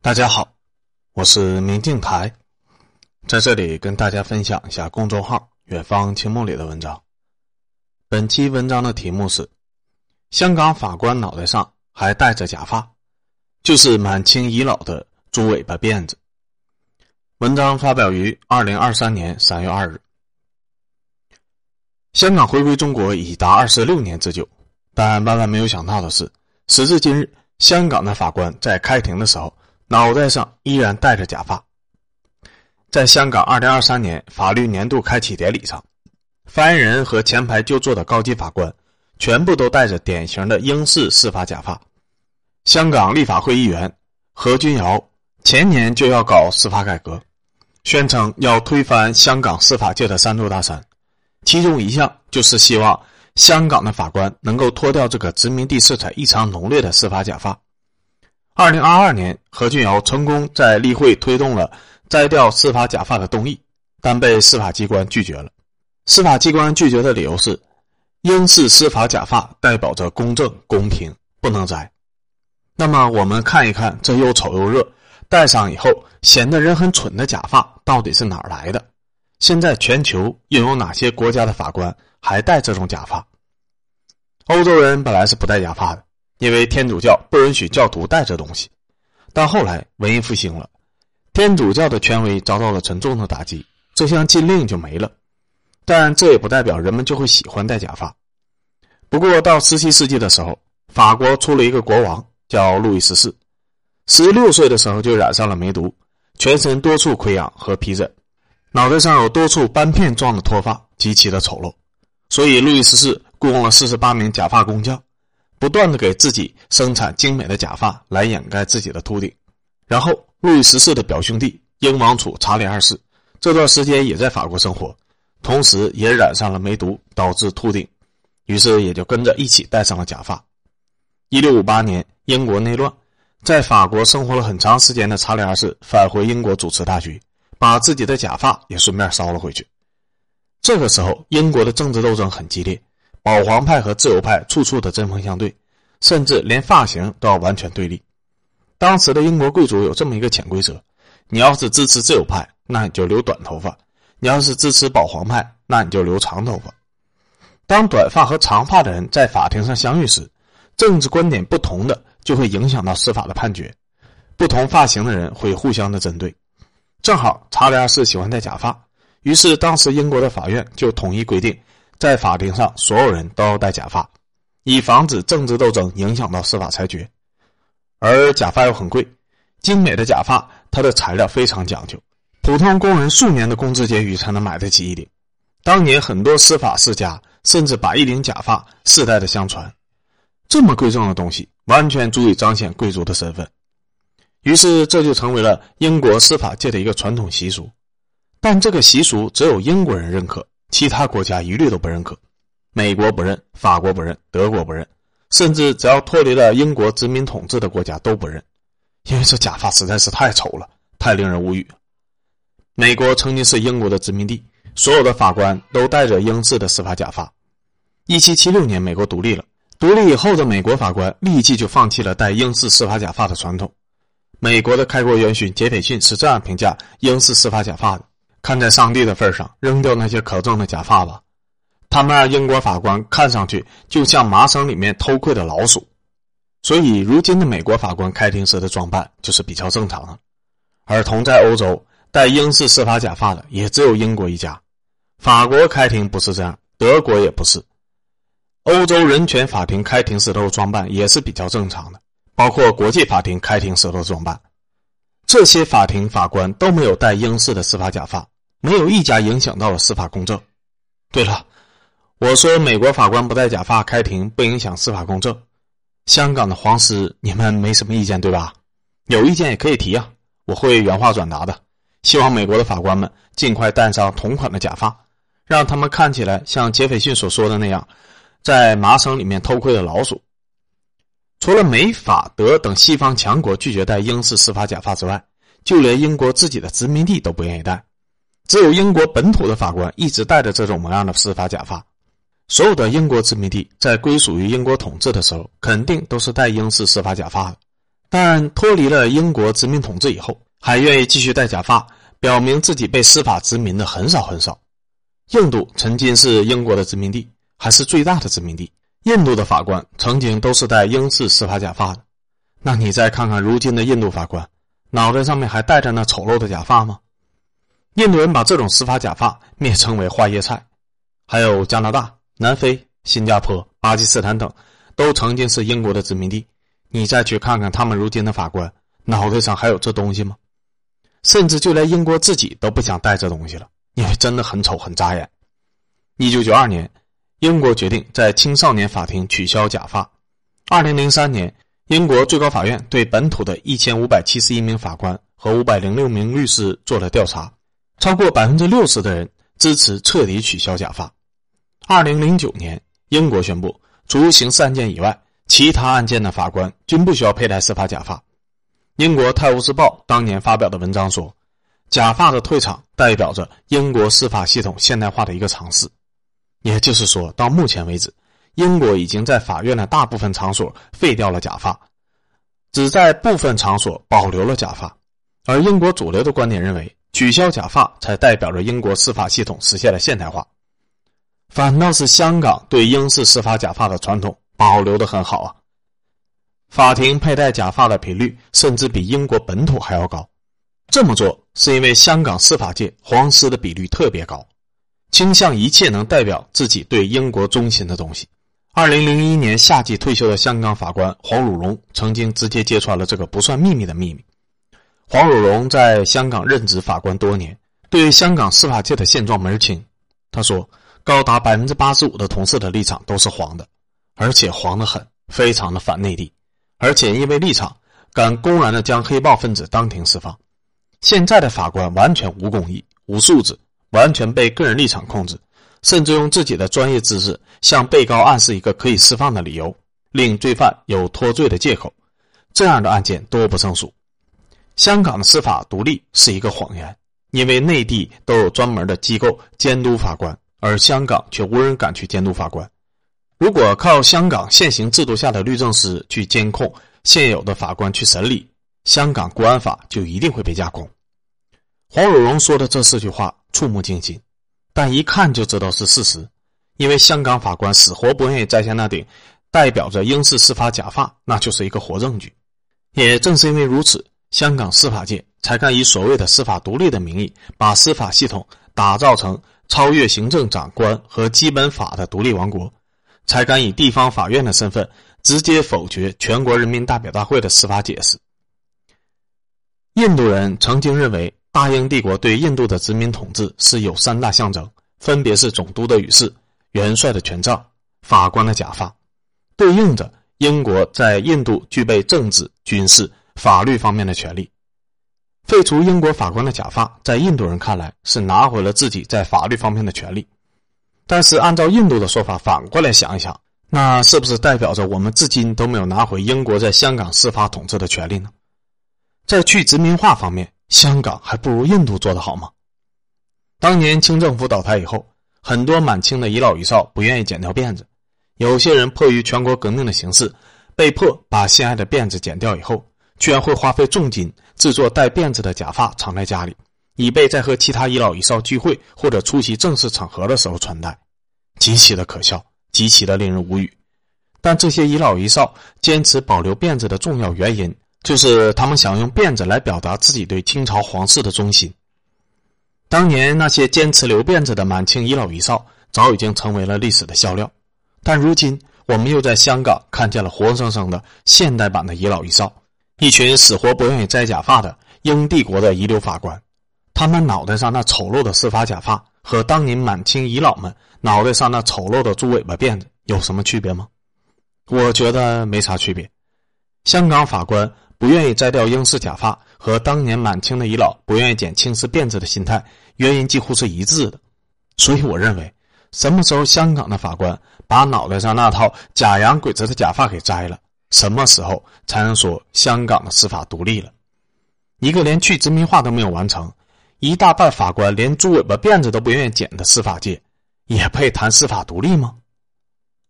大家好，我是明镜台，在这里跟大家分享一下公众号“远方清梦”里的文章。本期文章的题目是：香港法官脑袋上还戴着假发，就是满清遗老的猪尾巴辫子。文章发表于二零二三年三月二日。香港回归中国已达二十六年之久，但万万没有想到的是，时至今日，香港的法官在开庭的时候。脑袋上依然戴着假发。在香港二零二三年法律年度开启典礼上，发言人和前排就坐的高级法官全部都戴着典型的英式司法假发。香港立法会议员何君尧前年就要搞司法改革，宣称要推翻香港司法界的三座大山，其中一项就是希望香港的法官能够脱掉这个殖民地色彩异常浓烈的司法假发。二零二二年，何俊尧成功在例会推动了摘掉司法假发的动议，但被司法机关拒绝了。司法机关拒绝的理由是，英式司法假发代表着公正公平，不能摘。那么，我们看一看这又丑又热，戴上以后显得人很蠢的假发到底是哪儿来的？现在全球又有哪些国家的法官还戴这种假发？欧洲人本来是不戴假发的。因为天主教不允许教徒带这东西，但后来文艺复兴了，天主教的权威遭到了沉重的打击，这项禁令就没了。但这也不代表人们就会喜欢戴假发。不过到十七世纪的时候，法国出了一个国王叫路易十四，十六岁的时候就染上了梅毒，全身多处溃疡和皮疹，脑袋上有多处斑片状的脱发，极其的丑陋。所以路易十四雇佣了四十八名假发工匠。不断的给自己生产精美的假发来掩盖自己的秃顶，然后路易十四的表兄弟英王储查理二世这段时间也在法国生活，同时也染上了梅毒，导致秃顶，于是也就跟着一起戴上了假发。一六五八年，英国内乱，在法国生活了很长时间的查理二世返回英国主持大局，把自己的假发也顺便烧了回去。这个时候，英国的政治斗争很激烈。保皇派和自由派处处的针锋相对，甚至连发型都要完全对立。当时的英国贵族有这么一个潜规则：你要是支持自由派，那你就留短头发；你要是支持保皇派，那你就留长头发。当短发和长发的人在法庭上相遇时，政治观点不同的就会影响到司法的判决。不同发型的人会互相的针对。正好查理二世喜欢戴假发，于是当时英国的法院就统一规定。在法庭上，所有人都要戴假发，以防止政治斗争影响到司法裁决。而假发又很贵，精美的假发它的材料非常讲究，普通工人数年的工资结余才能买得起一顶。当年很多司法世家甚至把一顶假发世代的相传，这么贵重的东西，完全足以彰显贵族的身份。于是这就成为了英国司法界的一个传统习俗，但这个习俗只有英国人认可。其他国家一律都不认可，美国不认，法国不认，德国不认，甚至只要脱离了英国殖民统治的国家都不认，因为这假发实在是太丑了，太令人无语。美国曾经是英国的殖民地，所有的法官都戴着英式的司法假发。一七七六年，美国独立了，独立以后的美国法官立即就放弃了戴英式司法假发的传统。美国的开国元勋杰斐逊是这样评价英式司法假发的。看在上帝的份上，扔掉那些可憎的假发吧。他们让英国法官看上去就像麻绳里面偷窥的老鼠。所以，如今的美国法官开庭时的装扮就是比较正常的。而同在欧洲戴英式司法假发的也只有英国一家。法国开庭不是这样，德国也不是。欧洲人权法庭开庭时的装扮也是比较正常的，包括国际法庭开庭时的装扮。这些法庭法官都没有戴英式的司法假发，没有一家影响到了司法公正。对了，我说美国法官不戴假发开庭不影响司法公正，香港的黄丝你们没什么意见对吧？有意见也可以提啊，我会原话转达的。希望美国的法官们尽快戴上同款的假发，让他们看起来像杰斐逊所说的那样，在麻绳里面偷窥的老鼠。除了美、法、德等西方强国拒绝戴英式司法假发之外，就连英国自己的殖民地都不愿意戴。只有英国本土的法官一直戴着这种模样的司法假发。所有的英国殖民地在归属于英国统治的时候，肯定都是戴英式司法假发的。但脱离了英国殖民统治以后，还愿意继续戴假发，表明自己被司法殖民的很少很少。印度曾经是英国的殖民地，还是最大的殖民地。印度的法官曾经都是戴英式司法假发的。那你再看看如今的印度法官，脑袋上面还戴着那丑陋的假发吗？印度人把这种司法假发蔑称为花椰菜。还有加拿大、南非、新加坡、巴基斯坦等，都曾经是英国的殖民地。你再去看看他们如今的法官，脑袋上还有这东西吗？甚至就连英国自己都不想戴这东西了，因为真的很丑、很扎眼。一九九二年，英国决定在青少年法庭取消假发。二零零三年，英国最高法院对本土的一千五百七十一名法官和五百零六名律师做了调查，超过百分之六十的人支持彻底取消假发。二零零九年，英国宣布，除刑事案件以外，其他案件的法官均不需要佩戴司法假发。英国《泰晤士报》当年发表的文章说：“假发的退场代表着英国司法系统现代化的一个尝试。”也就是说，到目前为止，英国已经在法院的大部分场所废掉了假发，只在部分场所保留了假发。而英国主流的观点认为，取消假发才代表着英国司法系统实现了现代化。反倒是香港对英式司法假发的传统保留的很好啊，法庭佩戴假发的频率甚至比英国本土还要高。这么做是因为香港司法界黄丝的比率特别高，倾向一切能代表自己对英国忠心的东西。二零零一年夏季退休的香港法官黄汝荣曾经直接揭穿了这个不算秘密的秘密。黄汝荣在香港任职法官多年，对香港司法界的现状门儿清。他说。高达百分之八十五的同事的立场都是黄的，而且黄的很，非常的反内地，而且因为立场，敢公然的将黑暴分子当庭释放。现在的法官完全无公义、无素质，完全被个人立场控制，甚至用自己的专业知识向被告暗示一个可以释放的理由，令罪犯有脱罪的借口。这样的案件多不胜数。香港的司法独立是一个谎言，因为内地都有专门的机构监督法官。而香港却无人敢去监督法官。如果靠香港现行制度下的律政司去监控现有的法官去审理，香港国安法就一定会被架空。黄汝荣说的这四句话触目惊心，但一看就知道是事实，因为香港法官死活不愿意摘下那顶代表着英式司法假发，那就是一个活证据。也正是因为如此，香港司法界才敢以所谓的司法独立的名义，把司法系统打造成。超越行政长官和基本法的独立王国，才敢以地方法院的身份直接否决全国人民代表大会的司法解释。印度人曾经认为，大英帝国对印度的殖民统治是有三大象征，分别是总督的羽饰、元帅的权杖、法官的假发，对应着英国在印度具备政治、军事、法律方面的权利。废除英国法官的假发，在印度人看来是拿回了自己在法律方面的权利，但是按照印度的说法，反过来想一想，那是不是代表着我们至今都没有拿回英国在香港司法统治的权利呢？在去殖民化方面，香港还不如印度做得好吗？当年清政府倒台以后，很多满清的遗老遗少不愿意剪掉辫子，有些人迫于全国革命的形势，被迫把心爱的辫子剪掉以后。居然会花费重金制作带辫子的假发藏在家里，以备在和其他遗老遗少聚会或者出席正式场合的时候穿戴，极其的可笑，极其的令人无语。但这些遗老遗少坚持保留辫子的重要原因，就是他们想用辫子来表达自己对清朝皇室的忠心。当年那些坚持留辫子的满清遗老遗少，早已经成为了历史的笑料。但如今，我们又在香港看见了活生生的现代版的遗老遗少。一群死活不愿意摘假发的英帝国的遗留法官，他们脑袋上那丑陋的司法假发，和当年满清遗老们脑袋上那丑陋的猪尾巴辫子有什么区别吗？我觉得没啥区别。香港法官不愿意摘掉英式假发，和当年满清的遗老不愿意剪青丝辫子的心态，原因几乎是一致的。所以我认为，什么时候香港的法官把脑袋上那套假洋鬼子的假发给摘了？什么时候才能说香港的司法独立了？一个连去殖民化都没有完成，一大半法官连猪尾巴辫子都不愿意剪的司法界，也配谈司法独立吗？